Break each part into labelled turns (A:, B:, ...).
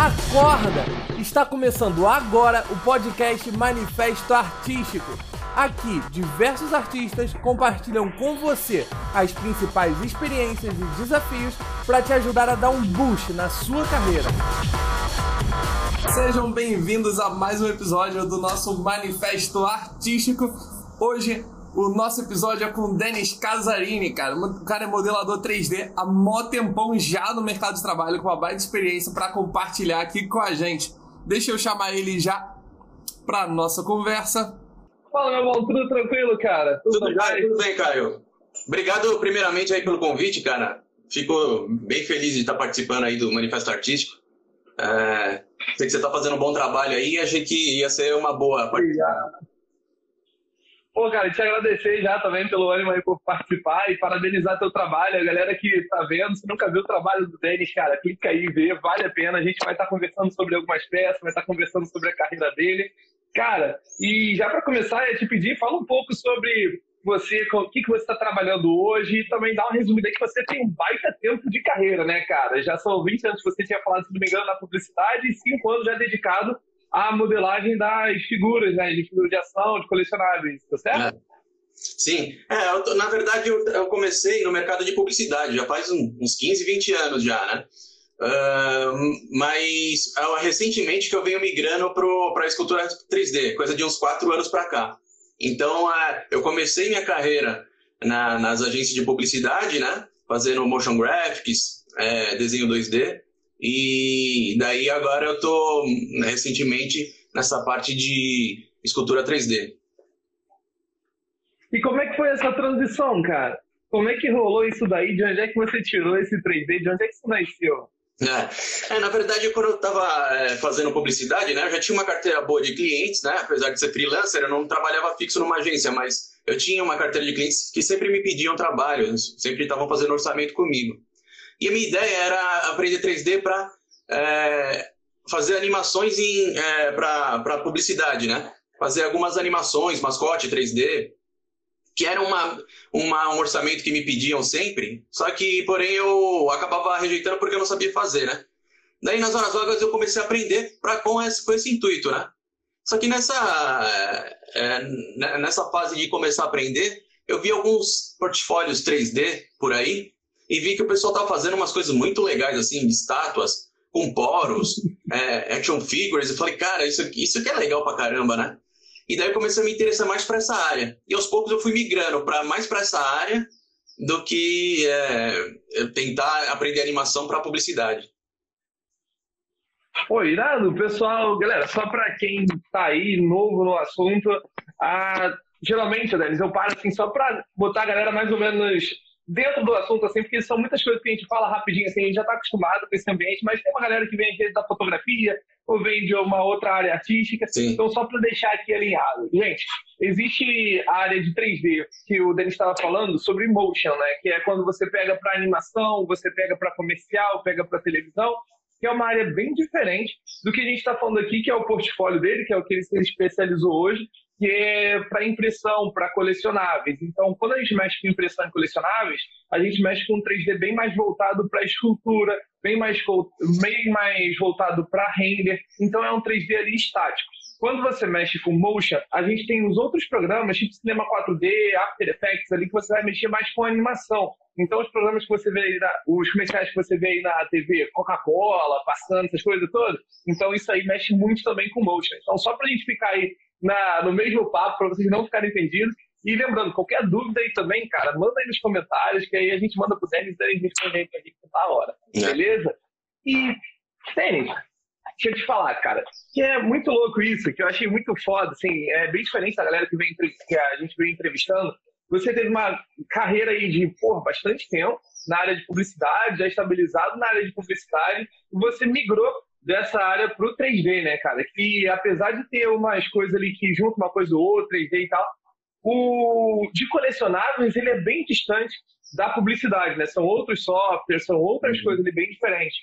A: Acorda! Está começando agora o podcast Manifesto Artístico. Aqui, diversos artistas compartilham com você as principais experiências e desafios para te ajudar a dar um boost na sua carreira. Sejam bem-vindos a mais um episódio do nosso Manifesto Artístico. Hoje o nosso episódio é com o Denis Casarini, cara. O cara é modelador 3D há mó tempão já no mercado de trabalho, com uma baita experiência para compartilhar aqui com a gente. Deixa eu chamar ele já para nossa conversa.
B: Fala, meu irmão, tudo tranquilo, cara?
C: Tudo, tudo bem? Tudo bem, Caio. Obrigado, primeiramente, aí pelo convite, cara. Fico bem feliz de estar participando aí do Manifesto Artístico. É, sei que você está fazendo um bom trabalho aí e achei que ia ser uma boa
B: participação. Pô, cara, te agradecer já também pelo ânimo aí por participar e parabenizar teu trabalho. A galera que tá vendo, se nunca viu o trabalho do Denis, cara, clica aí e vê, vale a pena. A gente vai estar tá conversando sobre algumas peças, vai estar tá conversando sobre a carreira dele. Cara, e já para começar, eu te pedir, fala um pouco sobre você, o que, que você está trabalhando hoje e também dá uma resumida que você tem um baita tempo de carreira, né, cara? Já são 20 anos que você tinha falado, se não me engano, na publicidade e 5 anos já dedicado a modelagem das figuras, né? De figuras de ação, de colecionáveis, tá certo? É.
C: Sim, é, eu, na verdade eu, eu, comecei no mercado de publicidade já faz uns 15, 20 anos já, né? Uh, mas uh, recentemente que eu venho migrando para a escultura 3D, coisa de uns 4 anos para cá. Então uh, eu comecei minha carreira na, nas agências de publicidade, né? Fazendo motion graphics, é, desenho 2D. E daí agora eu tô recentemente nessa parte de escultura 3D.
B: E como é que foi essa transição, cara? Como é que rolou isso daí? De onde é que você tirou esse 3D? De onde é que isso nasceu?
C: É, é, na verdade, quando eu estava é, fazendo publicidade, né, eu já tinha uma carteira boa de clientes, né, apesar de ser freelancer, eu não trabalhava fixo numa agência, mas eu tinha uma carteira de clientes que sempre me pediam trabalho, sempre estavam fazendo orçamento comigo. E a minha ideia era aprender 3D para é, fazer animações é, para publicidade, né? Fazer algumas animações, mascote 3D, que era uma, uma, um orçamento que me pediam sempre, só que, porém, eu acabava rejeitando porque eu não sabia fazer, né? Daí, nas horas vagas, eu comecei a aprender pra, com, esse, com esse intuito, né? Só que nessa, é, é nessa fase de começar a aprender, eu vi alguns portfólios 3D por aí e vi que o pessoal estava fazendo umas coisas muito legais, assim, de estátuas, com poros, é, action figures. Eu falei, cara, isso, isso aqui é legal pra caramba, né? E daí eu comecei a me interessar mais para essa área. E aos poucos eu fui migrando para mais para essa área do que é, tentar aprender animação para publicidade.
B: Pô, irado, pessoal, galera, só para quem tá aí novo no assunto, a, geralmente, Denis, eu paro assim só para botar a galera mais ou menos dentro do assunto, assim, porque são muitas coisas que a gente fala rapidinho, assim, a gente já está acostumado com esse ambiente, mas tem uma galera que vem da fotografia ou vem de uma outra área artística. Sim. Então, só para deixar aqui alinhado. Gente, existe a área de 3D que o Denis estava falando sobre motion, né? Que é quando você pega para animação, você pega para comercial, pega para televisão, que é uma área bem diferente do que a gente está falando aqui, que é o portfólio dele, que é o que ele se especializou hoje, que é para impressão, para colecionáveis. Então, quando a gente mexe com impressão em colecionáveis, a gente mexe com um 3D bem mais voltado para escultura, bem mais, bem mais voltado para render. Então, é um 3D ali estático. Quando você mexe com motion, a gente tem os outros programas, tipo Cinema 4D, After Effects, ali que você vai mexer mais com animação. Então, os programas que você vê aí, na, os comerciais que você vê aí na TV, Coca-Cola, passando, essas coisas todas, então isso aí mexe muito também com motion. Então, só para a gente ficar aí na, no mesmo papo, para vocês não ficarem entendidos. E lembrando, qualquer dúvida aí também, cara, manda aí nos comentários, que aí a gente manda pro Denis e ele responde aí pra gente na hora. É. Beleza? E, Denis, deixa eu te falar, cara, que é muito louco isso, que eu achei muito foda, assim, é bem diferente da galera que, vem, que a gente vem entrevistando. Você teve uma carreira aí de, porra, bastante tempo na área de publicidade, já estabilizado na área de publicidade, e você migrou dessa área para o 3D, né, cara? Que apesar de ter umas coisas ali que juntam uma coisa ou outra, 3D e tal, o de colecionáveis ele é bem distante da publicidade, né? São outros softwares, são outras uhum. coisas ali bem diferentes.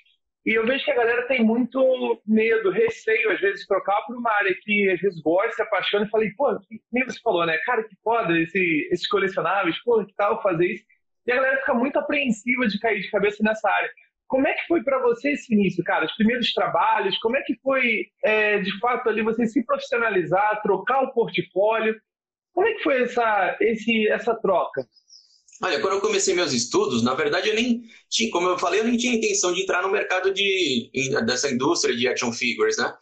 B: E eu vejo que a galera tem muito medo, receio, às vezes, de trocar por uma área que às vezes gosta, se apaixona e falei, pô, que nem você falou, né? Cara, que foda esse, esses colecionáveis, pô, que tal fazer isso? E a galera fica muito apreensiva de cair de cabeça nessa área. Como é que foi para você esse início, cara? Os primeiros trabalhos, como é que foi, é, de fato, ali você se profissionalizar, trocar o portfólio? Como é que foi essa, esse, essa troca?
C: Olha, quando eu comecei meus estudos, na verdade eu nem tinha, como eu falei, eu nem tinha intenção de entrar no mercado de, dessa indústria de action figures, né?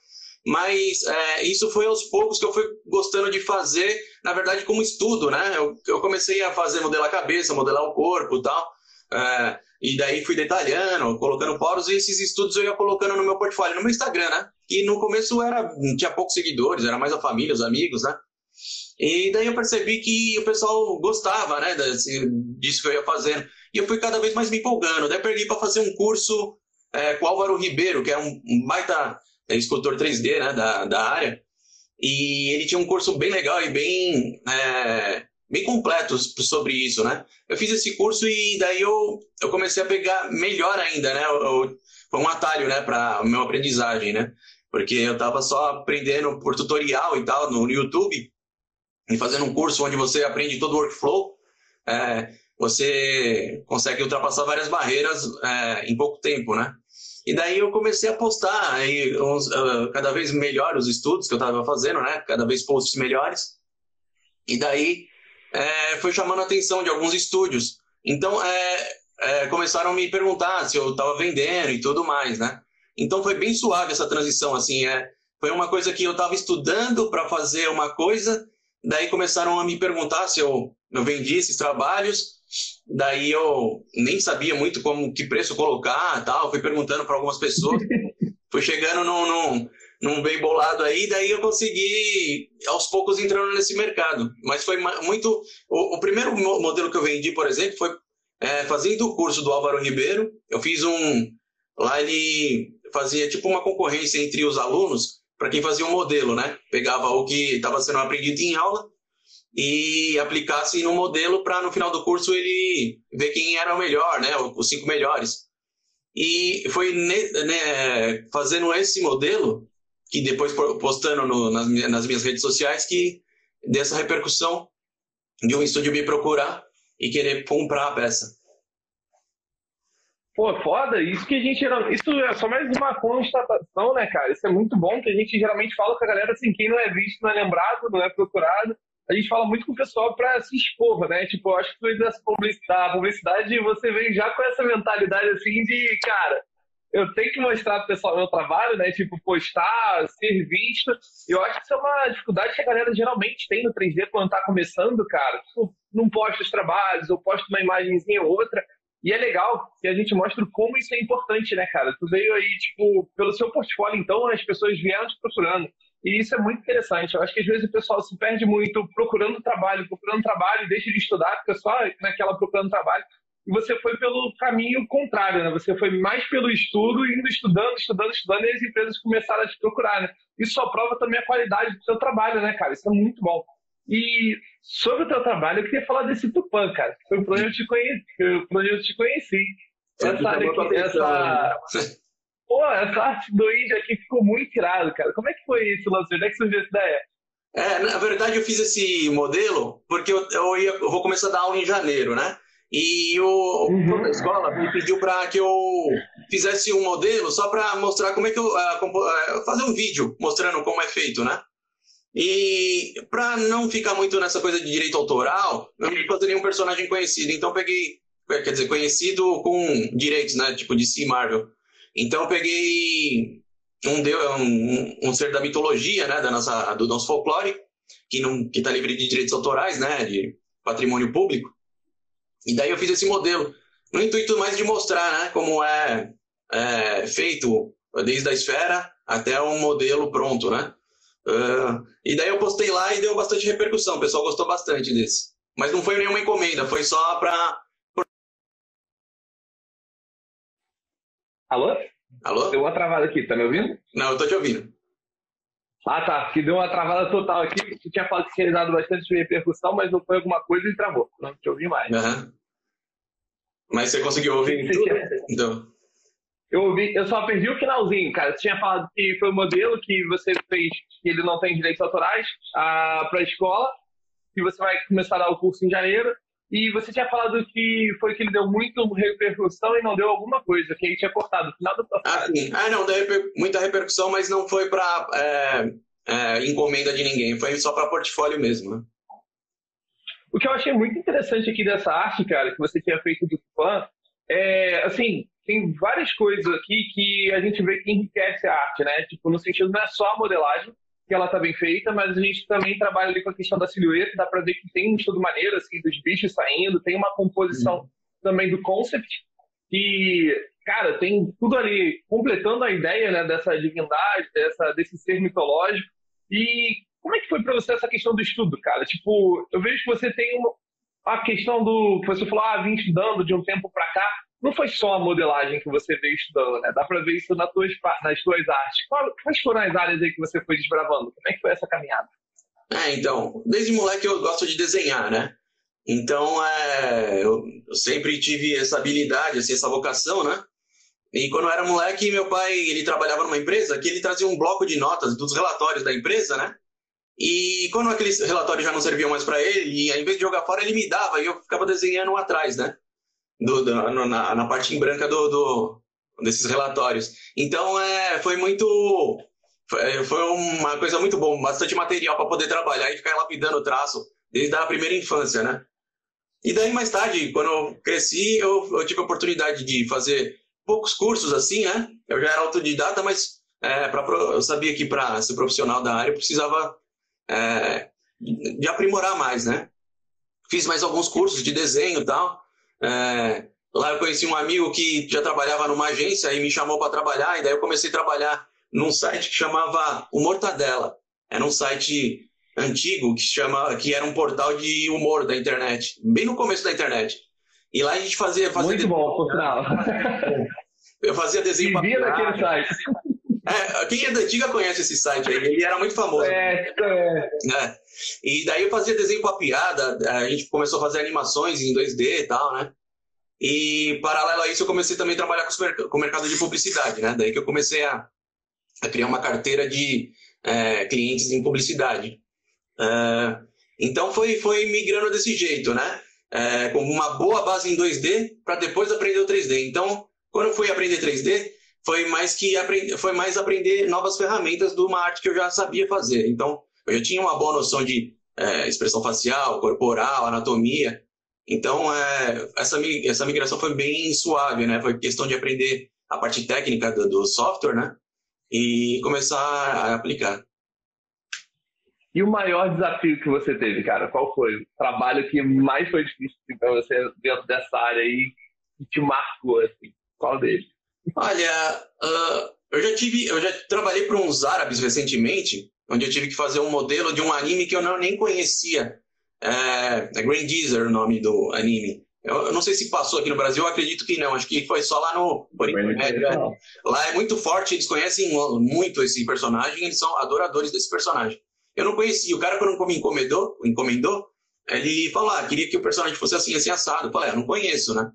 C: Mas é, isso foi aos poucos que eu fui gostando de fazer, na verdade, como estudo, né? Eu, eu comecei a fazer modelar a cabeça, modelar o corpo e tal. É, e daí fui detalhando, colocando poros, e esses estudos eu ia colocando no meu portfólio, no meu Instagram, né? E no começo era, tinha poucos seguidores, era mais a família, os amigos, né? E daí eu percebi que o pessoal gostava, né, desse, disso que eu ia fazendo. E eu fui cada vez mais me empolgando. Daí perdi para fazer um curso é, com Álvaro Ribeiro, que é um, um baita é, escultor 3D, né, da, da área. E ele tinha um curso bem legal e bem, é, bem completo sobre isso, né? Eu fiz esse curso e daí eu, eu comecei a pegar melhor ainda, né? Eu, eu, foi um atalho, né, para minha aprendizagem, né? Porque eu estava só aprendendo por tutorial e tal no YouTube e fazendo um curso onde você aprende todo o workflow, é, você consegue ultrapassar várias barreiras é, em pouco tempo, né? E daí eu comecei a postar aí uns, uh, cada vez melhor os estudos que eu estava fazendo, né? Cada vez posts melhores. E daí é, foi chamando a atenção de alguns estúdios. Então é, é, começaram a me perguntar se eu estava vendendo e tudo mais, né? Então foi bem suave essa transição, assim. É, foi uma coisa que eu estava estudando para fazer uma coisa Daí começaram a me perguntar se eu, eu vendia esses trabalhos. Daí eu nem sabia muito como que preço colocar, tal. Fui perguntando para algumas pessoas. Fui chegando num, num, num, bem bolado aí, daí eu consegui aos poucos entrando nesse mercado. Mas foi muito. O, o primeiro modelo que eu vendi, por exemplo, foi é, fazendo o curso do Álvaro Ribeiro. Eu fiz um. Lá ele fazia tipo uma concorrência entre os alunos para quem fazia um modelo, né? Pegava o que estava sendo aprendido em aula e aplicasse no modelo para no final do curso ele ver quem era o melhor, né? Os cinco melhores. E foi né, fazendo esse modelo que depois postando no, nas, nas minhas redes sociais que dessa repercussão de um estúdio me procurar e querer comprar a peça.
B: Pô, foda, isso que a gente Isso é só mais uma constatação, né, cara? Isso é muito bom que a gente geralmente fala com a galera assim, quem não é visto não é lembrado, não é procurado. A gente fala muito com o pessoal pra se expor, né? Tipo, eu acho que dessa publicidade, publicidade você vem já com essa mentalidade assim de, cara, eu tenho que mostrar pro pessoal meu trabalho, né? Tipo, postar, ser visto. Eu acho que isso é uma dificuldade que a galera geralmente tem no 3D quando tá começando, cara. Tipo, não posta os trabalhos, ou posta uma imagenzinha ou outra. E é legal que a gente mostra como isso é importante, né, cara? Tu veio aí, tipo, pelo seu portfólio, então, as pessoas vieram te procurando. E isso é muito interessante. Eu acho que às vezes o pessoal se perde muito procurando trabalho, procurando trabalho, deixa de estudar, fica só naquela procurando trabalho. E você foi pelo caminho contrário, né? Você foi mais pelo estudo, indo estudando, estudando, estudando, e as empresas começaram a te procurar, né? Isso só prova também a qualidade do seu trabalho, né, cara? Isso é muito bom. E sobre o teu trabalho, eu queria falar desse Tupã, cara. Foi por onde eu te conheci. Por onde eu te conheci. Essa área aqui, essa... Pô, essa arte do índio aqui ficou muito irado, cara. Como é que foi esse lance? Onde é que surgiu essa ideia?
C: É, na verdade eu fiz esse modelo porque eu, eu, ia, eu vou começar a dar aula em janeiro, né? E o uhum. a escola me pediu para que eu fizesse um modelo só para mostrar como é que eu uh, fazer um vídeo mostrando como é feito, né? E para não ficar muito nessa coisa de direito autoral, eu não fazer nenhum personagem conhecido. Então peguei, quer dizer, conhecido com direitos, né? Tipo DC Marvel. Então eu peguei um, um, um ser da mitologia, né? Da nossa, do nosso folclore, que não que está livre de direitos autorais, né? De patrimônio público. E daí eu fiz esse modelo, no intuito mais de mostrar, né? Como é, é feito desde a esfera até um modelo pronto, né? Uh, e daí eu postei lá e deu bastante repercussão. O pessoal gostou bastante desse. Mas não foi nenhuma encomenda, foi só para.
B: Alô?
C: Alô?
B: Deu uma travada aqui, tá me ouvindo?
C: Não, eu tô te ouvindo.
B: Ah, tá. Que deu uma travada total aqui. Tu tinha falado que tinha dado bastante repercussão, mas não foi alguma coisa e travou. Não te ouvi mais.
C: Uhum. Mas você conseguiu ouvir tudo? Então.
B: Eu ouvi, eu só perdi o finalzinho, cara. Você tinha falado que foi o um modelo que você fez, que ele não tem direitos autorais, para a escola, que você vai começar a dar o curso em janeiro. E você tinha falado que foi que ele deu muito repercussão e não deu alguma coisa, que aí tinha cortado no final da tua
C: ah, sim. ah, não, deu muita repercussão, mas não foi para é, é, encomenda de ninguém, foi só para portfólio mesmo. Né?
B: O que eu achei muito interessante aqui dessa arte, cara, que você tinha feito do fã, é, assim, tem várias coisas aqui que a gente vê que enriquece a arte, né? Tipo, no sentido não é só a modelagem, que ela tá bem feita, mas a gente também trabalha ali com a questão da silhueta, dá para ver que tem um estudo maneiro, assim, dos bichos saindo, tem uma composição uhum. também do concept, que, cara, tem tudo ali completando a ideia, né, dessa divindade, dessa, desse ser mitológico. E como é que foi para você essa questão do estudo, cara? Tipo, eu vejo que você tem uma, a questão do que você falou, ah, vim estudando de um tempo para cá não foi só a modelagem que você veio estudando, né? Dá para ver isso nas tuas, nas tuas artes. Quais foram as áreas aí que você foi desbravando? Como é que foi essa caminhada?
C: É, então, desde moleque eu gosto de desenhar, né? Então, é, eu, eu sempre tive essa habilidade, assim, essa vocação, né? E quando eu era moleque, meu pai, ele trabalhava numa empresa que ele trazia um bloco de notas dos relatórios da empresa, né? E quando aqueles relatórios já não serviam mais para ele, ao invés de jogar fora, ele me dava e eu ficava desenhando atrás, né? Do, do na, na, parte em branca do, do, desses relatórios. Então, é, foi muito. Foi, foi uma coisa muito boa, bastante material para poder trabalhar e ficar lapidando o traço desde a primeira infância, né? E daí, mais tarde, quando eu cresci, eu, eu tive a oportunidade de fazer poucos cursos assim, né? Eu já era autodidata, mas é, pra, eu sabia que para ser profissional da área eu precisava é, de aprimorar mais, né? Fiz mais alguns cursos de desenho e tal. É, lá eu conheci um amigo que já trabalhava numa agência e me chamou para trabalhar, e daí eu comecei a trabalhar num site que chamava O Mortadela. Era um site antigo que chama que era um portal de humor da internet, bem no começo da internet. E lá a gente fazia, fazia
B: muito bom, por sinal.
C: Eu fazia desenho.
B: Vivia naquele site.
C: É, quem é da antiga conhece esse site aí, ele era muito famoso.
B: É, é.
C: é. E daí eu fazia desenho com a piada, a gente começou a fazer animações em 2D e tal, né? E paralelo a isso eu comecei também a trabalhar com o mercado de publicidade, né? Daí que eu comecei a, a criar uma carteira de é, clientes em publicidade. É, então foi, foi migrando desse jeito, né? É, com uma boa base em 2D para depois aprender o 3D. Então, quando eu fui aprender 3D, foi mais que aprender, foi mais aprender novas ferramentas de uma arte que eu já sabia fazer. Então, eu já tinha uma boa noção de é, expressão facial, corporal, anatomia. Então, é, essa, essa migração foi bem suave, né? Foi questão de aprender a parte técnica do, do software, né? E começar a aplicar.
B: E o maior desafio que você teve, cara? Qual foi? O trabalho que mais foi difícil para você dentro dessa área aí que te marcou, assim? Qual deles?
C: Olha, uh, eu já tive, eu já trabalhei para uns árabes recentemente onde eu tive que fazer um modelo de um anime que eu não, nem conhecia. É, é Grandizer o nome do anime. Eu, eu, não sei se passou aqui no Brasil, eu acredito que não. Acho que foi só lá no. Né? Lá é muito forte, eles conhecem muito esse personagem, eles são adoradores desse personagem. Eu não conhecia. O cara, quando me encomendou, encomendou ele falou: ah, queria que o personagem fosse assim, assim, assado. Eu falei: ah, eu não conheço, né?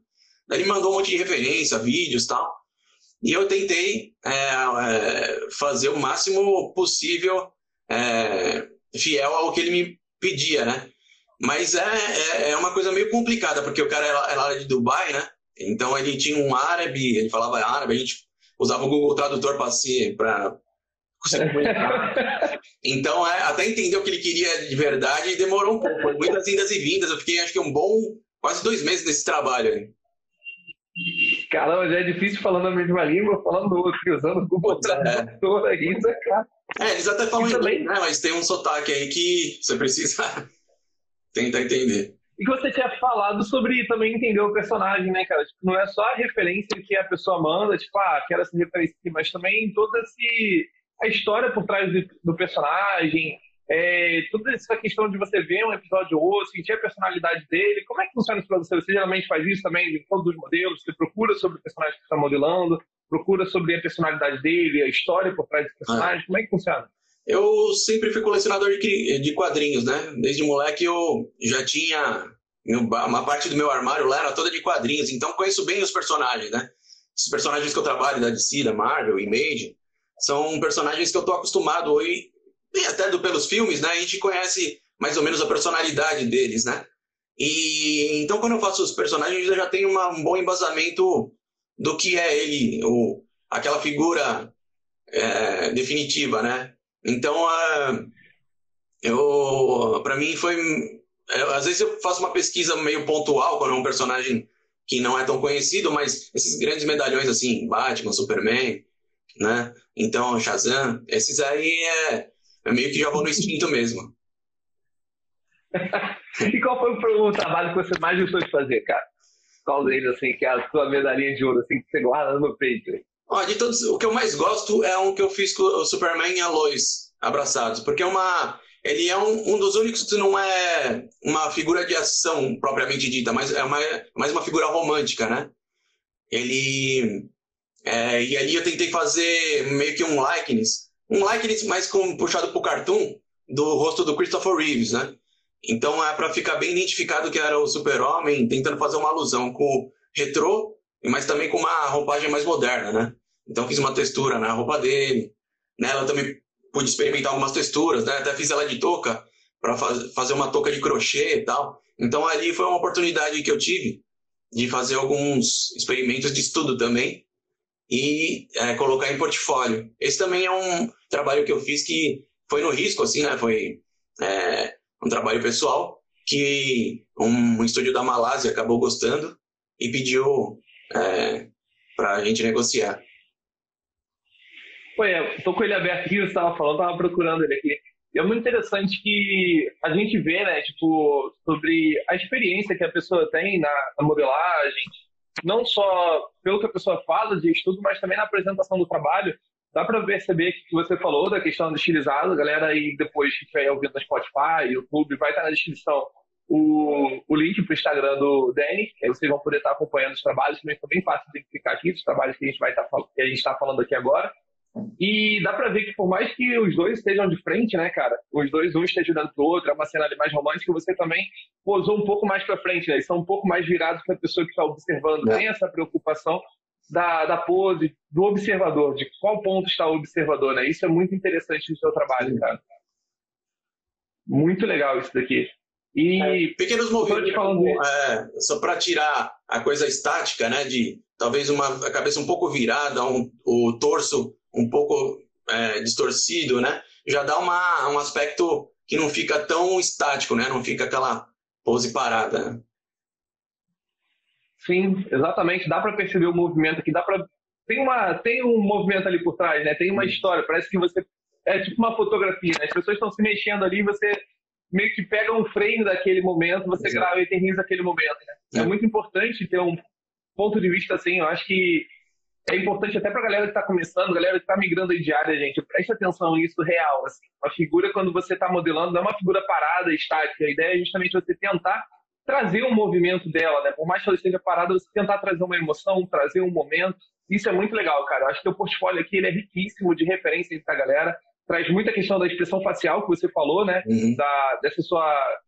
C: Daí ele mandou um monte de referência, vídeos tal. E eu tentei é, é, fazer o máximo possível é, fiel ao que ele me pedia, né? Mas é, é, é, uma coisa meio complicada, porque o cara era, era de Dubai, né? Então ele tinha um árabe, ele falava árabe, a gente usava o Google Tradutor para se para então, é, até entender o que ele queria de verdade demorou um pouco. Muitas indas e vindas. Eu fiquei, acho que, um bom quase dois meses nesse trabalho.
B: Caramba, já é difícil falando a mesma língua, falando outra, usando o Google Tradutor é. aí, é cara.
C: É, eles até falam inglês, né? Mas tem um sotaque aí que você precisa tentar entender.
B: E você tinha falado sobre também entender o personagem, né, cara? Tipo, não é só a referência que a pessoa manda, tipo, ah, quero essa referência aqui, mas também toda esse, a história por trás do, do personagem, é, toda essa questão de você ver um episódio ou outro, sentir a personalidade dele. Como é que funciona isso para você? Você geralmente faz isso também em todos os modelos? Você procura sobre o personagem que está modelando? procura sobre a personalidade dele, a história por trás do personagem? Ah. Como é que funciona?
C: Eu sempre fui colecionador de, de quadrinhos, né? Desde moleque eu já tinha uma parte do meu armário lá era toda de quadrinhos, então conheço bem os personagens, né? Esses personagens que eu trabalho da DC, da Marvel, Image, são personagens que eu tô acostumado hoje, e até do, pelos filmes, né? A gente conhece mais ou menos a personalidade deles, né? E então, quando eu faço os personagens, eu já tenho uma, um bom embasamento do que é ele, o, aquela figura é, definitiva, né? Então, eu, para mim foi, eu, às vezes eu faço uma pesquisa meio pontual quando é um personagem que não é tão conhecido, mas esses grandes medalhões assim, Batman, Superman, né? Então, Shazam, esses aí é, é meio que já vão no instinto mesmo.
B: e qual foi o trabalho que você mais gostou de fazer, cara? Qual deles, assim, que é a sua medalhinha de ouro, assim, que você guarda no peito?
C: Ó, de todos, o que eu mais gosto é um que eu fiz com o Superman e a Lois abraçados, porque é uma, ele é um, um dos únicos que não é uma figura de ação propriamente dita, mas é uma, mais uma figura romântica, né? Ele é, e ali eu tentei fazer meio que um likeness, um likeness mais com, puxado pro cartoon do rosto do Christopher Reeves, né? Então é para ficar bem identificado que era o Super-Homem, tentando fazer uma alusão com o retrô, mas também com uma roupagem mais moderna, né? Então fiz uma textura na roupa dele. Nela também pude experimentar algumas texturas, né? Até fiz ela de touca para faz, fazer uma touca de crochê e tal. Então ali foi uma oportunidade que eu tive de fazer alguns experimentos de estudo também e é, colocar em portfólio. Esse também é um trabalho que eu fiz que foi no risco, assim, né? Foi é, um trabalho pessoal que um estúdio da Malásia acabou gostando e pediu é, para a gente negociar.
B: Pô, é, tô com ele aberto aqui, você estava falando, estava procurando ele aqui. E é muito interessante que a gente vê, né, tipo, sobre a experiência que a pessoa tem na, na modelagem, não só pelo que a pessoa fala de estudo, mas também na apresentação do trabalho. Dá para perceber que você falou da questão do estilizado, galera aí depois que estiver ouvindo no Spotify, YouTube, vai estar na descrição o, o link para o Instagram do Danny, aí vocês vão poder estar acompanhando os trabalhos, também foi bem fácil de identificar aqui, os trabalhos que a gente vai estar, que a gente está falando aqui agora. E dá pra ver que por mais que os dois estejam de frente, né, cara? Os dois, um esteja olhando pro outro, é uma cena ali mais romântica, você também posou um pouco mais pra frente, né? Eles são um pouco mais virados pra pessoa que tá observando. É. Tem essa preocupação da, da pose, do observador, de qual ponto está o observador, né? Isso é muito interessante no seu trabalho, cara. Muito legal isso daqui.
C: E é, pequenos movimentos, falando é, só para tirar a coisa estática, né? De talvez uma a cabeça um pouco virada, um, o torso um pouco é, distorcido, né? Já dá uma, um aspecto que não fica tão estático, né? Não fica aquela pose parada. Né?
B: Sim, exatamente. Dá para perceber o movimento aqui. Dá para tem uma tem um movimento ali por trás, né? Tem uma história. Parece que você é tipo uma fotografia, né? As pessoas estão se mexendo ali, você meio que pega um frame daquele momento, você Exato. grava e eterniza aquele momento. Né? É. é muito importante ter um ponto de vista assim. Eu acho que é importante até para a galera que está começando, galera que está migrando aí de área, gente, preste atenção nisso real. Assim. Uma figura, quando você está modelando, não é uma figura parada, estática. A ideia é justamente você tentar trazer um movimento dela, né? Por mais que ela esteja parada, você tentar trazer uma emoção, trazer um momento. Isso é muito legal, cara. Eu acho que o portfólio aqui ele é riquíssimo de referências para a galera. Traz muita questão da expressão facial que você falou, né? Uhum. Da, dessa sua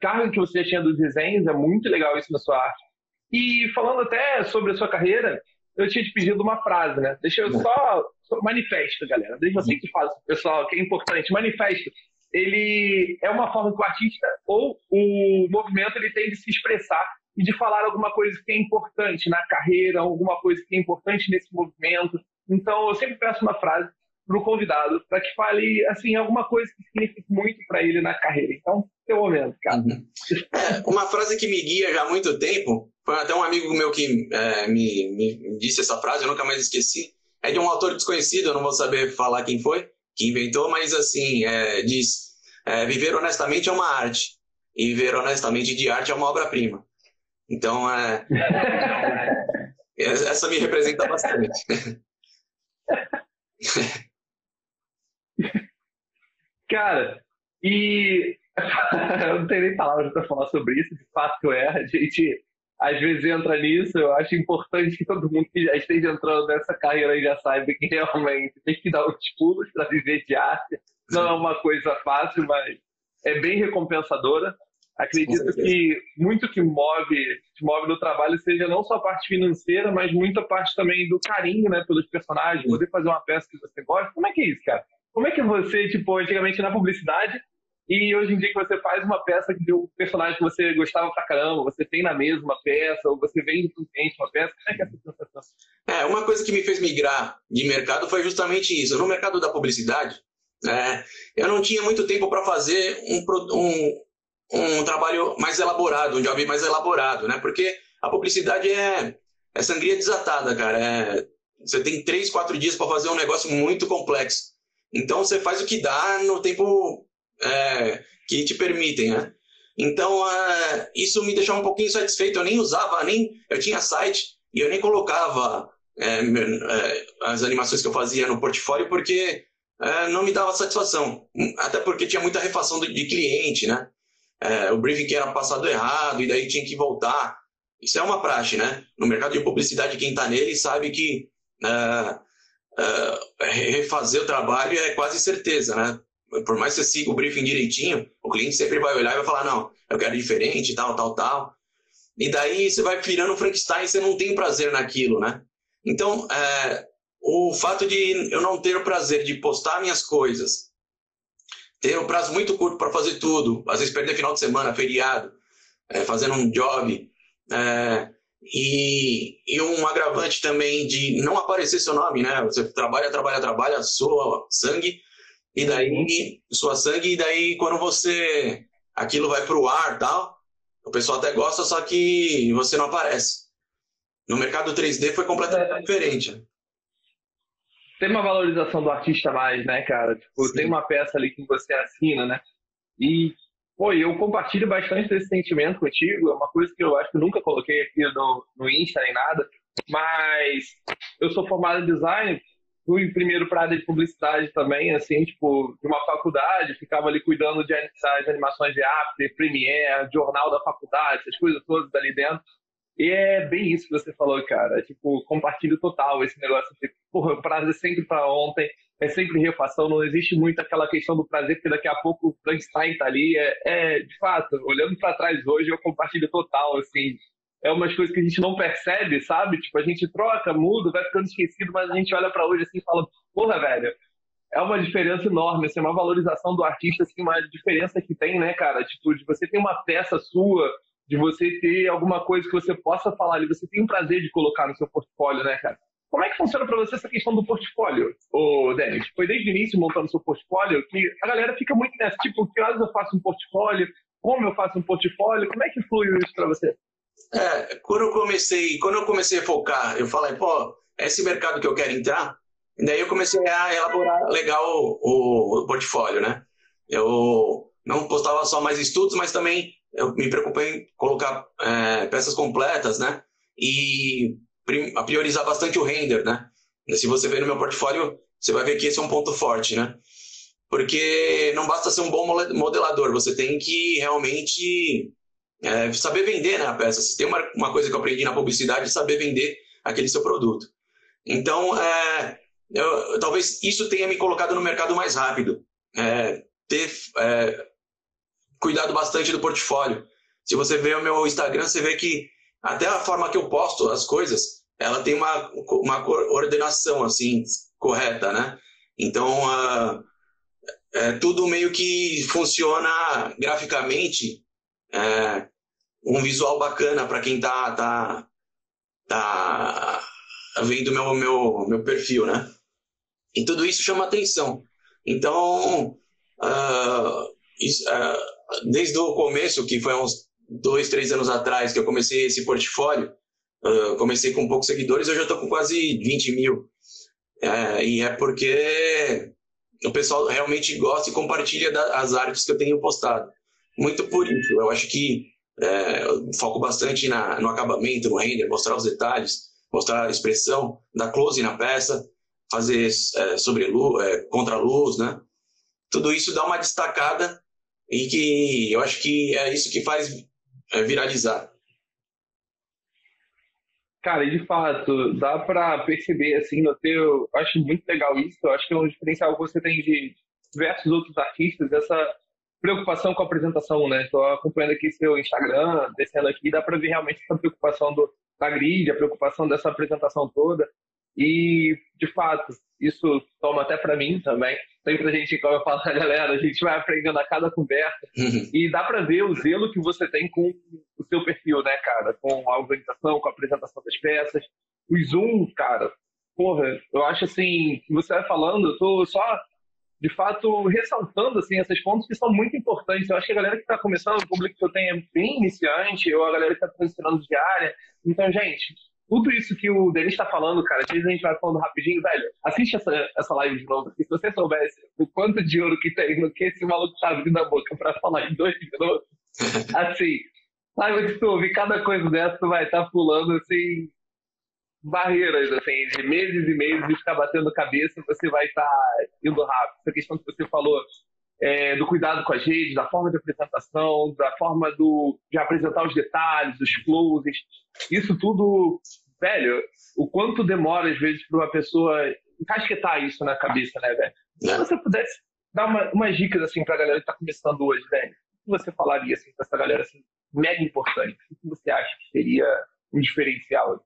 B: carga que você já tinha dos desenhos. É muito legal isso na sua arte. E falando até sobre a sua carreira, eu tinha te pedido uma frase, né? Deixa eu só, manifesto, galera. Deixa eu sempre falo pessoal, que é importante. Manifesto, ele é uma forma que o artista ou o movimento ele tem de se expressar e de falar alguma coisa que é importante na carreira, alguma coisa que é importante nesse movimento. Então, eu sempre peço uma frase para o convidado para que fale assim alguma coisa que signifique muito para ele na carreira. Então, seu momento, cara. Uhum.
C: É, uma frase que me guia já há muito tempo foi até um amigo meu que é, me, me, disse essa frase, eu nunca mais esqueci. É de um autor desconhecido, eu não vou saber falar quem foi, que inventou, mas assim, é, diz: é, viver honestamente é uma arte, e viver honestamente de arte é uma obra-prima. Então, é, essa me representa bastante.
B: Cara, e eu não tenho nem palavras para falar sobre isso, de fato é, a gente às vezes entra nisso, eu acho importante que todo mundo que já esteja entrando nessa carreira já saiba que realmente tem que dar os pulos para viver de arte. Não é uma coisa fácil, mas é bem recompensadora. Acredito que muito que move, que move no trabalho seja não só a parte financeira, mas muita parte também do carinho, né, pelos personagens, poder fazer uma peça que você gosta. Como é que é isso, cara? Como é que você, tipo, antigamente na publicidade, E hoje em dia que você faz uma peça de um personagem que você gostava pra caramba, você tem na mesa uma peça, ou você vende pro cliente uma peça, como é que é essa sensação?
C: É, uma coisa que me fez migrar de mercado foi justamente isso. No mercado da publicidade, é, eu não tinha muito tempo para fazer um, um, um trabalho mais elaborado, um job mais elaborado, né? Porque a publicidade é, é sangria desatada, cara. É, você tem três, quatro dias para fazer um negócio muito complexo. Então você faz o que dá no tempo é, que te permitem, né? Então é, isso me deixava um pouquinho satisfeito. Eu nem usava, nem eu tinha site e eu nem colocava é, é, as animações que eu fazia no portfólio porque é, não me dava satisfação. Até porque tinha muita refação de, cliente, né? É, o briefing era passado errado e daí tinha que voltar. Isso é uma praxe, né? No mercado de publicidade, quem está nele sabe que uh, uh, refazer o trabalho é quase certeza, né? Por mais que você siga o briefing direitinho, o cliente sempre vai olhar e vai falar, não, eu quero diferente, tal, tal, tal. E daí você vai virando Frankenstein e você não tem prazer naquilo, né? Então, é, o fato de eu não ter o prazer de postar minhas coisas, ter um prazo muito curto para fazer tudo, às vezes perder final de semana, feriado, é, fazendo um job, é, e, e, um agravante também de não aparecer seu nome, né? Você trabalha, trabalha, trabalha, sua sangue, e daí, uhum. sua sangue, e daí quando você, aquilo vai pro ar tal, o pessoal até gosta, só que você não aparece. No mercado 3D foi completamente é. diferente.
B: Tem uma valorização do artista mais, né, cara? Tipo, Sim. tem uma peça ali que você assina, né? E Pô, eu compartilho bastante desse sentimento contigo. É uma coisa que eu acho que nunca coloquei aqui no, no Insta nem nada. Mas eu sou formado em design, fui primeiro para área de publicidade também, assim, tipo, de uma faculdade, ficava ali cuidando de animações de After, Premiere, jornal da faculdade, essas coisas todas ali dentro. E é bem isso que você falou, cara. Tipo, compartilho total esse negócio de, porra, o prazo é sempre para ontem, é sempre refação, não existe muito aquela questão do prazer, porque daqui a pouco o Frankenstein tá ali. É, é de fato, olhando para trás hoje, eu compartilho total, assim. É umas coisas que a gente não percebe, sabe? Tipo, a gente troca, muda, vai ficando esquecido, mas a gente olha para hoje assim e fala, porra, velho, é uma diferença enorme, assim, uma valorização do artista, assim, uma diferença que tem, né, cara? Tipo, de você ter uma peça sua de você ter alguma coisa que você possa falar ali, você tem um prazer de colocar no seu portfólio, né, cara? Como é que funciona para você essa questão do portfólio, Denis? Foi desde o início montando seu portfólio que a galera fica muito nessa, tipo, que horas eu faço um portfólio, como eu faço um portfólio, como é que flui isso para você?
C: É, quando eu comecei, quando eu comecei a focar, eu falei, pô, é esse mercado que eu quero entrar, e daí eu comecei a elaborar legal o, o portfólio, né? Eu não postava só mais estudos, mas também eu me preocupei em colocar é, peças completas, né? E a priorizar bastante o render, né? Se você ver no meu portfólio, você vai ver que esse é um ponto forte, né? Porque não basta ser um bom modelador, você tem que realmente é, saber vender né, a peça. Se tem uma, uma coisa que eu aprendi na publicidade, é saber vender aquele seu produto. Então, é, eu, talvez isso tenha me colocado no mercado mais rápido. É, ter é, cuidado bastante do portfólio. Se você vê o meu Instagram, você vê que até a forma que eu posto as coisas, ela tem uma, uma ordenação assim correta, né? Então, uh, é, tudo meio que funciona graficamente, é, um visual bacana para quem tá, tá, tá vendo meu, meu, meu perfil, né? E tudo isso chama atenção. Então, uh, isso, uh, desde o começo, que foi uns dois, três anos atrás que eu comecei esse portfólio, uh, comecei com poucos seguidores, eu já estou com quase 20 mil. É, e é porque o pessoal realmente gosta e compartilha das artes que eu tenho postado. Muito por isso. Eu acho que é, eu foco bastante na, no acabamento, no render, mostrar os detalhes, mostrar a expressão da close na peça, fazer é, sobre luz, é, contra luz, né? Tudo isso dá uma destacada e que eu acho que é isso que faz viralizar.
B: Cara, de fato, dá para perceber, assim, no teu... Eu acho muito legal isso, eu acho que é um diferencial que você tem de diversos outros artistas, essa preocupação com a apresentação, né? Estou acompanhando aqui seu Instagram, descendo aqui, dá para ver realmente essa preocupação do, da grid, a preocupação dessa apresentação toda. E, de fato, isso toma até para mim também. Sempre a gente, como eu falo a galera, a gente vai aprendendo a cada conversa. Uhum. E dá para ver o zelo que você tem com o seu perfil, né, cara? Com a organização, com a apresentação das peças. O Zoom, cara, porra, eu acho assim, você vai falando, eu tô só de fato, ressaltando assim, esses pontos que são muito importantes. Eu acho que a galera que está começando, o público que eu tenho é bem iniciante, ou a galera que está transicionando de área. Então, gente, tudo isso que o Denis está falando, cara, às vezes a gente vai falando rapidinho, velho, assiste essa, essa live de novo, se você soubesse o quanto de ouro que tem no que esse maluco tá abrindo a boca para falar em dois minutos, assim, sabe que tu ouvir cada coisa dessa, tu vai estar tá pulando, assim, barreiras, assim, de meses e meses de ficar batendo cabeça, você vai estar tá indo rápido. Essa questão que você falou é, do cuidado com as redes, da forma de apresentação, da forma do, de apresentar os detalhes, os closes, isso tudo, velho, o quanto demora às vezes para uma pessoa encasquetar isso na cabeça, né, velho? Se você pudesse dar uma, umas dicas assim para a galera que está começando hoje, velho, o que você falaria assim para essa galera assim, mega importante? O que você acha que seria um diferencial?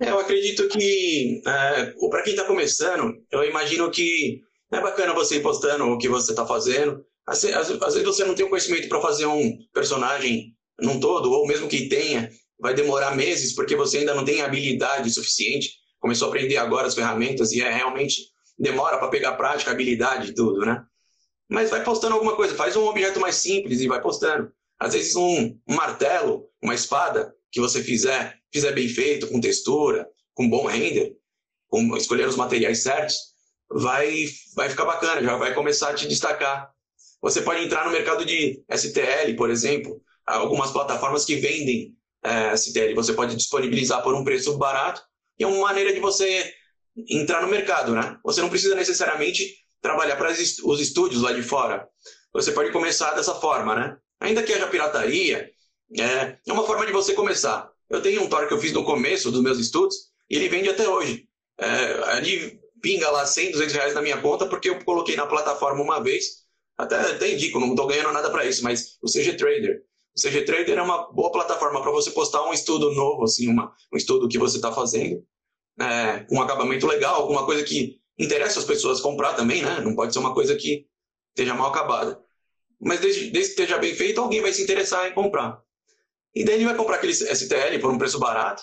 C: É, eu acredito que, é, para quem está começando, eu imagino que é bacana você ir postando o que você está fazendo. Às, às, às, vezes você não tem o conhecimento para fazer um personagem num todo, ou mesmo que tenha, vai demorar meses porque você ainda não tem habilidade suficiente. Começou a aprender agora as ferramentas e é realmente demora para pegar prática, habilidade e tudo, né? Mas vai postando alguma coisa, faz um objeto mais simples e vai postando. Às vezes um, um martelo, uma espada que você fizer fizer bem feito, com textura, com bom render, com escolher os materiais certos, vai, vai ficar bacana, já vai começar a te destacar. Você pode entrar no mercado de STL, por exemplo, algumas plataformas que vendem é, você pode disponibilizar por um preço barato e é uma maneira de você entrar no mercado, né? Você não precisa necessariamente trabalhar para os estúdios lá de fora. Você pode começar dessa forma, né? Ainda que haja pirataria, é, é uma forma de você começar. Eu tenho um Thor que eu fiz no começo dos meus estudos e ele vende até hoje. É, ali pinga lá 100, 200 reais na minha conta porque eu coloquei na plataforma uma vez. Até, até indico, não estou ganhando nada para isso, mas o CG Trader. O CG Trader é uma boa plataforma para você postar um estudo novo, assim, uma, um estudo que você está fazendo, é, um acabamento legal, alguma coisa que interessa as pessoas comprar também, né? Não pode ser uma coisa que esteja mal acabada. Mas desde, desde que esteja bem feito, alguém vai se interessar em comprar. E daí ele vai comprar aquele STL por um preço barato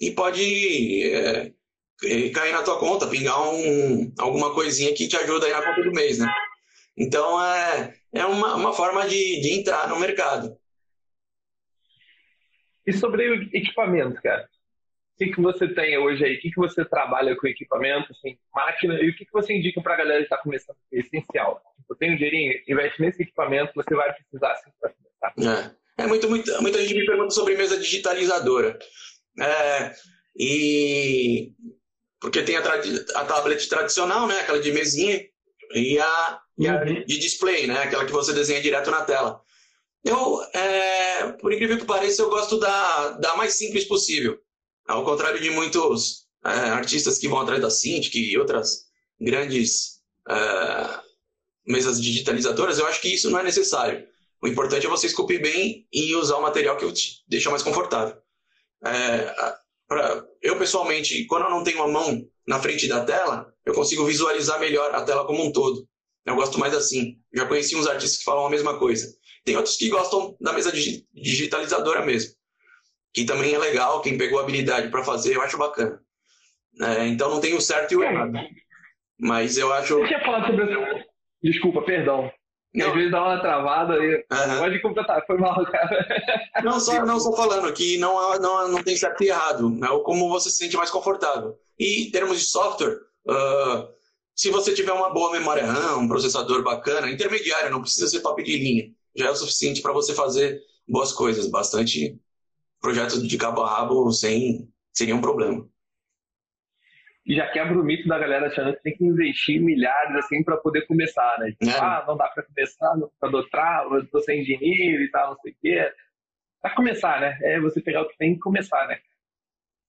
C: e pode é, é, cair na tua conta, pingar um, alguma coisinha que te ajuda aí na conta do mês, né? Então é, é uma, uma forma de, de entrar no mercado.
B: E sobre o equipamento, cara? O que, que você tem hoje aí? O que, que você trabalha com equipamento, assim, máquina? E o que, que você indica para a galera que está começando? É essencial. Eu tenho um dinheirinho, investe nesse equipamento, você vai precisar assim, para
C: começar. É. É muito, muito, muita gente me pergunta sobre mesa digitalizadora. É, e porque tem a, a, tablet tradicional, né, aquela de mesinha, e a, e a uhum. de display, né, aquela que você desenha direto na tela. Eu, é, por incrível que pareça, eu gosto da, da mais simples possível. Ao contrário de muitos é, artistas que vão atrás da Cintiq e outras grandes é, mesas digitalizadoras, eu acho que isso não é necessário. O importante é você esculpir bem e usar o material que te deixa mais confortável. É, pra, eu, pessoalmente, quando eu não tenho a mão na frente da tela, eu consigo visualizar melhor a tela como um todo. Eu gosto mais assim. Já conheci uns artistas que falam a mesma coisa. Tem outros que gostam da mesa digitalizadora mesmo, que também é legal. Quem pegou habilidade para fazer, eu acho bacana. É, então não tem o certo e o errado. Mas eu acho.
B: Eu falar sobre. Desculpa, perdão. Não. Às vezes dá uma travada aí. Uhum. Pode completar, foi mal, cara.
C: Não, só, não só falando que não, não, não tem certo e errado, né? como você se sente mais confortável. E em termos de software, uh, se você tiver uma boa memória RAM, um processador bacana, intermediário, não precisa ser top de linha, já é o suficiente para você fazer boas coisas, bastante projetos de cabo a rabo sem, sem nenhum problema
B: e já quebra o mito da galera achando que tem que investir milhares assim para poder começar, né? Tipo, é. ah, não dá para começar, no computador trava, eu tô sem dinheiro e tal, não sei o quê. Para começar, né? É você pegar o que tem e começar, né?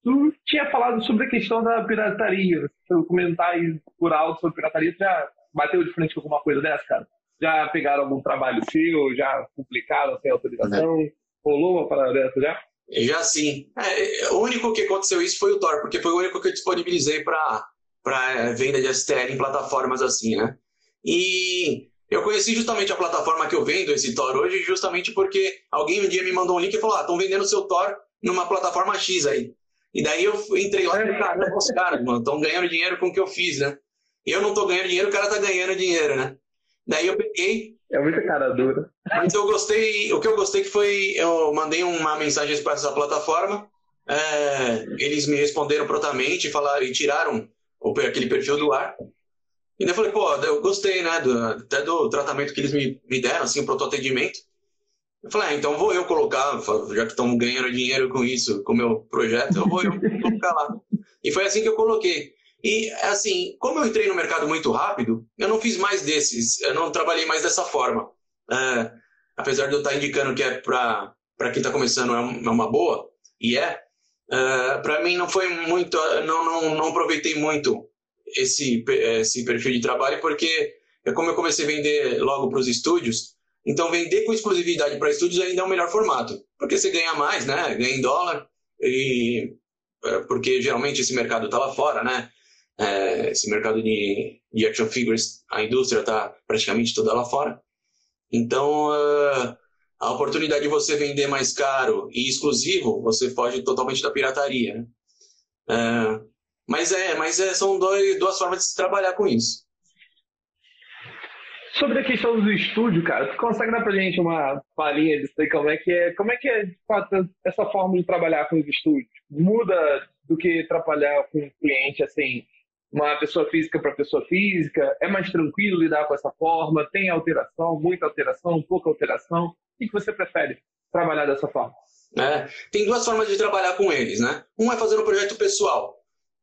B: Tu tinha falado sobre a questão da pirataria. Se eu comentar por alto sobre pirataria, tu já bateu de frente com alguma coisa dessa, cara? Já pegaram algum trabalho seu? Já publicaram sem autorização? É. Rolou uma parada dessa já?
C: Já sim. É, o único que aconteceu isso foi o Thor, porque foi o único que eu disponibilizei para para venda de STL em plataformas assim, né? E eu conheci justamente a plataforma que eu vendo esse Thor hoje, justamente porque alguém um dia me mandou um link e falou: Ah, estão vendendo seu Thor numa plataforma X aí. E daí eu entrei lá e falei: Caramba, os caras, mano, estão ganhando dinheiro com o que eu fiz, né? Eu não tô ganhando dinheiro, o cara tá ganhando dinheiro, né? Daí eu peguei.
B: É muita cara dura.
C: Mas eu gostei, o que eu gostei que foi, eu mandei uma mensagem para essa plataforma, é, eles me responderam prontamente e falaram, e tiraram aquele perfil do ar. E daí eu falei, pô, eu gostei, né, do, até do tratamento que eles me, me deram, assim, o proto-atendimento. Eu falei, ah, então vou eu colocar, já que estão ganhando dinheiro com isso, com o meu projeto, eu vou eu colocar lá. E foi assim que eu coloquei. E, assim, como eu entrei no mercado muito rápido, eu não fiz mais desses, eu não trabalhei mais dessa forma. É, apesar de eu estar indicando que é para quem está começando é, é uma boa, e é, é para mim não foi muito, não, não, não aproveitei muito esse, esse perfil de trabalho, porque é como eu comecei a vender logo para os estúdios, então vender com exclusividade para estúdios ainda é o melhor formato, porque você ganha mais, né? Ganha em dólar, e é, porque geralmente esse mercado está lá fora, né? É, esse mercado de, de action figures, a indústria está praticamente toda lá fora. Então, uh, a oportunidade de você vender mais caro e exclusivo, você foge totalmente da pirataria. Né? Uh, mas é, mas é, são dois, duas formas de se trabalhar com isso.
B: Sobre a questão do estúdio, cara, tu consegue dar pra gente uma palhinha disso aí, como é que é, como é que é essa forma de trabalhar com os estúdios? Muda do que trabalhar com o cliente, assim, uma pessoa física para pessoa física? É mais tranquilo lidar com essa forma? Tem alteração, muita alteração, pouca alteração? O que você prefere trabalhar dessa forma?
C: É, tem duas formas de trabalhar com eles, né? Um é fazer um projeto pessoal,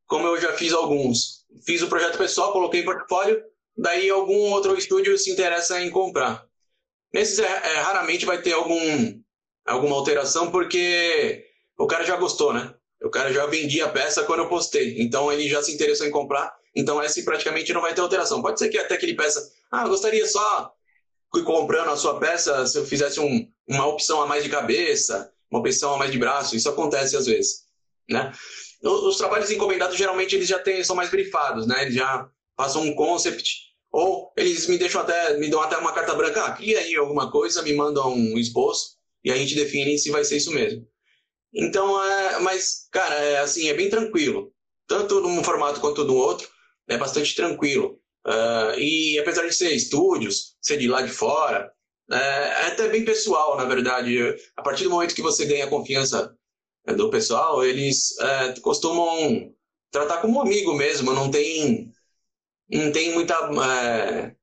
C: como eu já fiz alguns. Fiz o um projeto pessoal, coloquei em portfólio, daí algum outro estúdio se interessa em comprar. Nesses, é, é, raramente vai ter algum, alguma alteração, porque o cara já gostou, né? O cara já vendia a peça quando eu postei, então ele já se interessou em comprar, então esse praticamente não vai ter alteração. Pode ser que até que ele peça, ah, gostaria só comprando a sua peça se eu fizesse um, uma opção a mais de cabeça, uma opção a mais de braço, isso acontece às vezes, né? Os, os trabalhos encomendados geralmente eles já têm, são mais brifados, né? Eles já passam um concept ou eles me deixam até me dão até uma carta branca, ah, cria aí alguma coisa, me mandam um esboço e a gente define se vai ser isso mesmo. Então, é, mas, cara, é assim, é bem tranquilo. Tanto num formato quanto no outro, é bastante tranquilo. Uh, e apesar de ser estúdios, ser de lá de fora, é, é até bem pessoal, na verdade. A partir do momento que você ganha a confiança é, do pessoal, eles é, costumam tratar como amigo mesmo, não tem, não tem muita é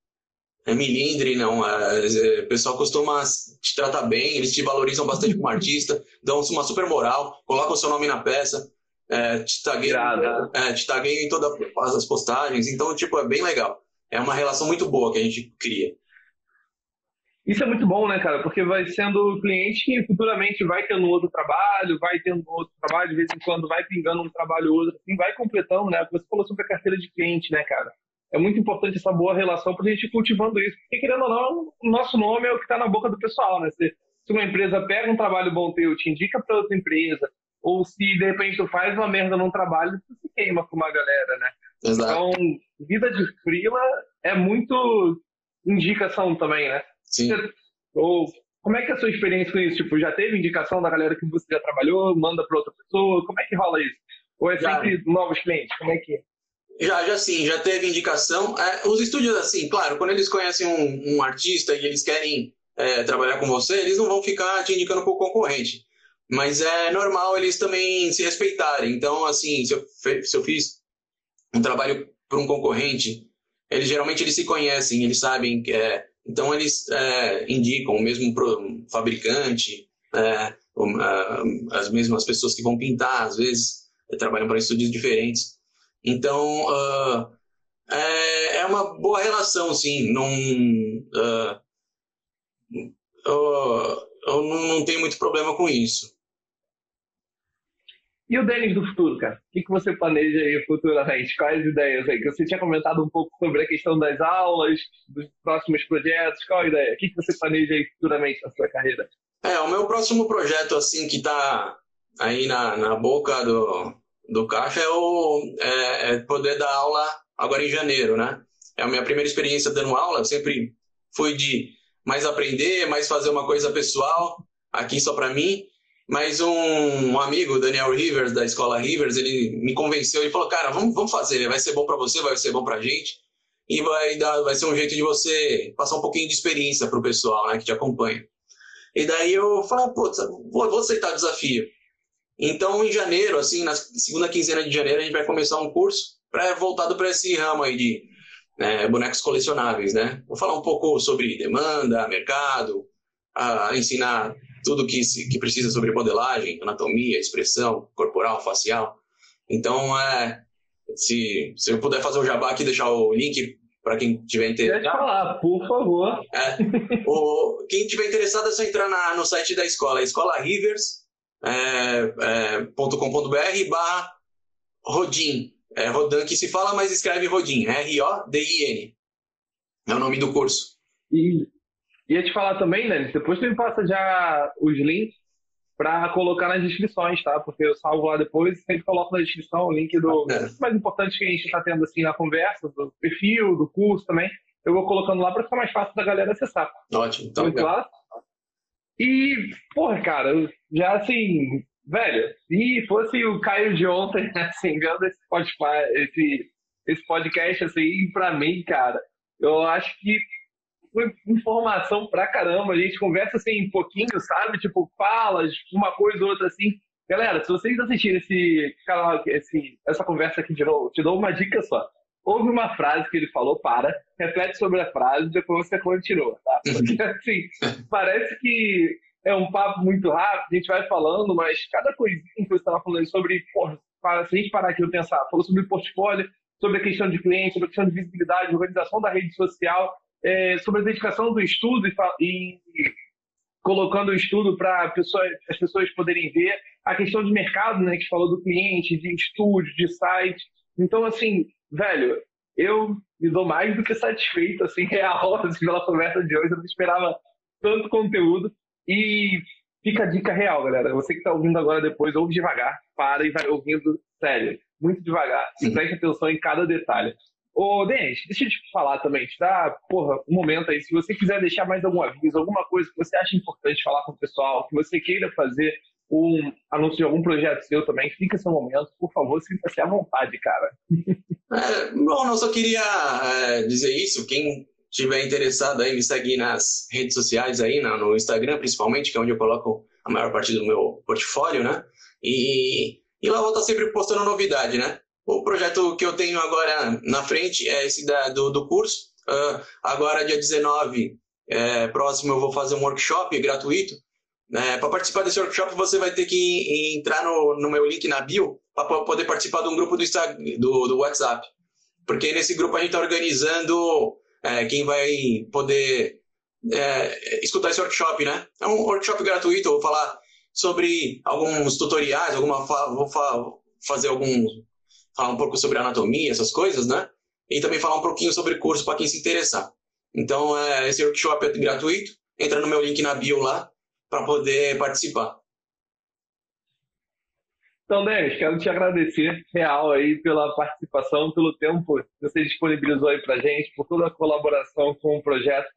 C: milindre, não. É, o pessoal costuma te tratar bem, eles te valorizam bastante como artista, dão uma super moral, colocam o seu nome na peça, é, te tagueiam é, te tagueiam em todas as postagens. Então, tipo, é bem legal. É uma relação muito boa que a gente cria.
B: Isso é muito bom, né, cara? Porque vai sendo cliente que futuramente vai tendo outro trabalho, vai tendo outro trabalho, de vez em quando vai pingando um trabalho ou outro, assim, vai completando, né? Você falou sobre a carteira de cliente, né, cara? É muito importante essa boa relação para a gente ir cultivando isso. Porque, querendo ou não, o nosso nome é o que está na boca do pessoal, né? Se, se, uma empresa pega um trabalho bom teu, te indica para outra empresa, ou se de repente tu faz uma merda num trabalho, tu se queima com uma galera, né? Exato. Então, vida de frila é muito indicação também, né?
C: Sim.
B: Ou como é que é a sua experiência com isso? Tipo, já teve indicação da galera que você já trabalhou, manda para outra pessoa? Como é que rola isso? Ou é sempre já. novos clientes? Como é que é?
C: Já, já sim, já teve indicação. É, os estúdios, assim, claro, quando eles conhecem um, um artista e eles querem é, trabalhar com você, eles não vão ficar te indicando para o concorrente. Mas é normal eles também se respeitarem. Então, assim, se eu, se eu fiz um trabalho para um concorrente, eles geralmente eles se conhecem, eles sabem que é. Então, eles é, indicam o mesmo fabricante, é, as mesmas pessoas que vão pintar, às vezes, trabalham para estúdios diferentes. Então, uh, é, é, uma boa relação, sim. Não, uh, eu, eu não, não tenho muito problema com isso.
B: E o Denis do futuro, cara? O que, que você planeja aí futuramente? Quais ideias aí? Que você tinha comentado um pouco sobre a questão das aulas, dos próximos projetos. Qual a ideia? O que, que você planeja aí futuramente na sua carreira?
C: É, o meu próximo projeto, assim, que tá, aí na, na boca do, do caixa é, o, é, é poder dar aula agora em janeiro, né? É a minha primeira experiência dando aula, eu sempre fui de mais aprender, mais fazer uma coisa pessoal, aqui só para mim. Mas um, amigo, Daniel Rivers, da escola Rivers, ele me convenceu e falou: Cara, vamos, vamos fazer, vai ser bom para você, vai ser bom para gente. E vai, dar, vai ser um jeito de você passar um pouquinho de experiência para o pessoal né, que te acompanha. E daí eu falei: Pô, vou, vou aceitar o desafio. Então, em janeiro, assim, na segunda quinzena de janeiro, a gente vai começar um curso pra, voltado para esse ramo aí de né, bonecos colecionáveis, né? Vou falar um pouco sobre demanda, mercado, a ensinar tudo que, que precisa sobre modelagem, anatomia, expressão corporal, facial. Então, é, se, se eu puder fazer o jabá aqui, deixar o link para quem tiver interessado.
B: Pode falar, por favor.
C: É, o, quem tiver interessado é só entrar na, no site da escola, escolarivers.com.br é, é, barra Rodin. É Rodan que se fala, mas escreve Rodin, R-O-D-I-N. É o nome do curso.
B: E Ia te falar também, né? Depois tu me passa já os links para colocar nas descrições, tá? Porque eu salvo lá depois e sempre coloco na descrição o link do é. mais importante que a gente está tendo assim na conversa, do perfil, do curso também. Eu vou colocando lá para ficar mais fácil da galera acessar.
C: Ótimo, então.
B: Muito. E, porra, cara, já assim, velho, se fosse o Caio de ontem, assim, vendo esse podcast, esse, esse podcast, assim, pra mim, cara, eu acho que foi informação pra caramba. A gente conversa assim um pouquinho, sabe? Tipo, falas, uma coisa ou outra assim. Galera, se vocês assistirem esse canal, esse, essa conversa aqui de novo, te dou uma dica só. Houve uma frase que ele falou, para, reflete sobre a frase, depois você continua, tá? Porque, assim, parece que é um papo muito rápido, a gente vai falando, mas cada coisinha que você estava falando sobre, porra, se a gente parar aqui e pensar, falou sobre portfólio, sobre a questão de cliente, sobre a questão de visibilidade, organização da rede social, é, sobre a dedicação do estudo e, e colocando o estudo para pessoa, as pessoas poderem ver a questão de mercado, né, que falou do cliente, de estúdio, de site. Então, assim, velho, eu me dou mais do que satisfeito, assim, real, assim, pela conversa de hoje. Eu não esperava tanto conteúdo. E fica a dica real, galera. Você que está ouvindo agora depois, ouve devagar, para e vai ouvindo sério, muito devagar. E preste atenção em cada detalhe. Ô, Denis, deixa eu te falar também, te dar, porra, um momento aí. Se você quiser deixar mais algum aviso, alguma coisa que você acha importante falar com o pessoal, que você queira fazer um anúncio de algum projeto seu também, fica seu momento, por favor, sinta-se à vontade, cara.
C: É, bom, não só queria é, dizer isso. Quem tiver interessado aí, me segue nas redes sociais aí, no Instagram principalmente, que é onde eu coloco a maior parte do meu portfólio, né? E, e lá eu vou estar sempre postando novidade, né? O projeto que eu tenho agora na frente é esse da, do, do curso. Uh, agora, dia 19, é, próximo, eu vou fazer um workshop gratuito. É, para participar desse workshop, você vai ter que entrar no, no meu link na bio para poder participar de um grupo do, Instagram, do, do WhatsApp. Porque nesse grupo a gente está organizando é, quem vai poder é, escutar esse workshop, né? É um workshop gratuito, vou falar sobre alguns tutoriais, alguma vou fazer alguns falar um pouco sobre anatomia, essas coisas, né? E também falar um pouquinho sobre curso para quem se interessar. Então, é, esse workshop é gratuito. Entra no meu link na bio lá para poder participar.
B: Então, Denis, quero te agradecer real aí pela participação, pelo tempo que você disponibilizou aí para gente, por toda a colaboração com o projeto.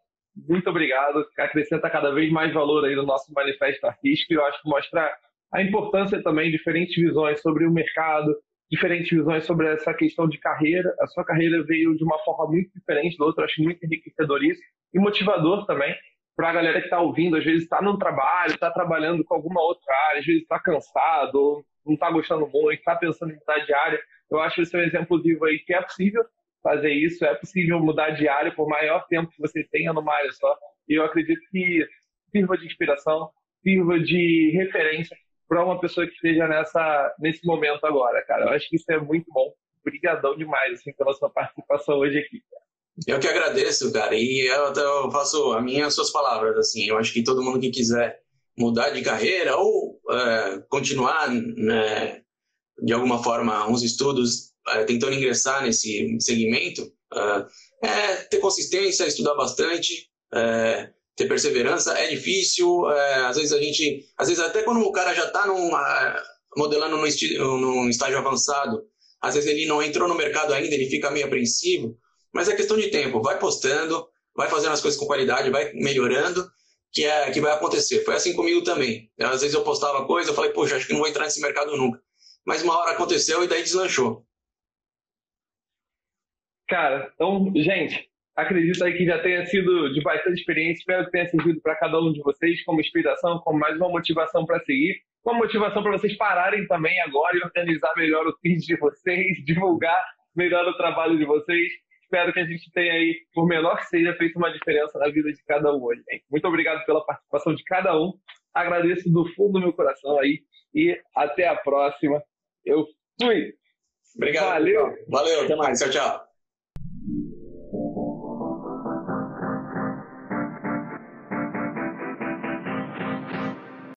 B: Muito obrigado. Acrescenta cada vez mais valor aí no nosso manifesto artístico e eu acho que mostra a importância também de diferentes visões sobre o mercado, diferentes visões sobre essa questão de carreira. A sua carreira veio de uma forma muito diferente da outra, acho muito enriquecedor isso e motivador também para a galera que está ouvindo, às vezes está no trabalho, está trabalhando com alguma outra área, às vezes está cansado, não está gostando muito, está pensando em mudar de área. Eu acho que esse é um exemplo vivo aí que é possível fazer isso, é possível mudar de área por maior tempo que você tenha numa área só. E eu acredito que sirva de inspiração, sirva de referência para uma pessoa que esteja nessa, nesse momento agora, cara. Eu acho que isso é muito bom. Obrigadão demais assim, pela sua participação hoje aqui.
C: Eu que agradeço, cara. E eu, eu faço a minha as suas palavras. assim. Eu acho que todo mundo que quiser mudar de carreira ou é, continuar né, de alguma forma uns estudos é, tentando ingressar nesse segmento é, é ter consistência, estudar bastante, é, ter perseverança. É difícil, é, às vezes a gente, às vezes até quando o cara já está modelando num, num estágio avançado, às vezes ele não entrou no mercado ainda, ele fica meio apreensivo, mas é questão de tempo. Vai postando, vai fazendo as coisas com qualidade, vai melhorando, que é que vai acontecer. Foi assim comigo também. Às vezes eu postava coisa, eu falei, poxa, acho que não vou entrar nesse mercado nunca. Mas uma hora aconteceu e daí deslanchou.
B: Cara, então, gente, acredito aí que já tenha sido de bastante experiência. Espero que tenha servido para cada um de vocês como inspiração, como mais uma motivação para seguir. Uma motivação para vocês pararem também agora e organizar melhor o feed de vocês, divulgar melhor o trabalho de vocês. Espero que a gente tenha aí, por menor que seja, feito uma diferença na vida de cada um hoje. Gente. Muito obrigado pela participação de cada um. Agradeço do fundo do meu coração aí e até a próxima. Eu fui.
C: Obrigado.
B: Valeu.
C: Valeu. Até mais. Tchau, tchau.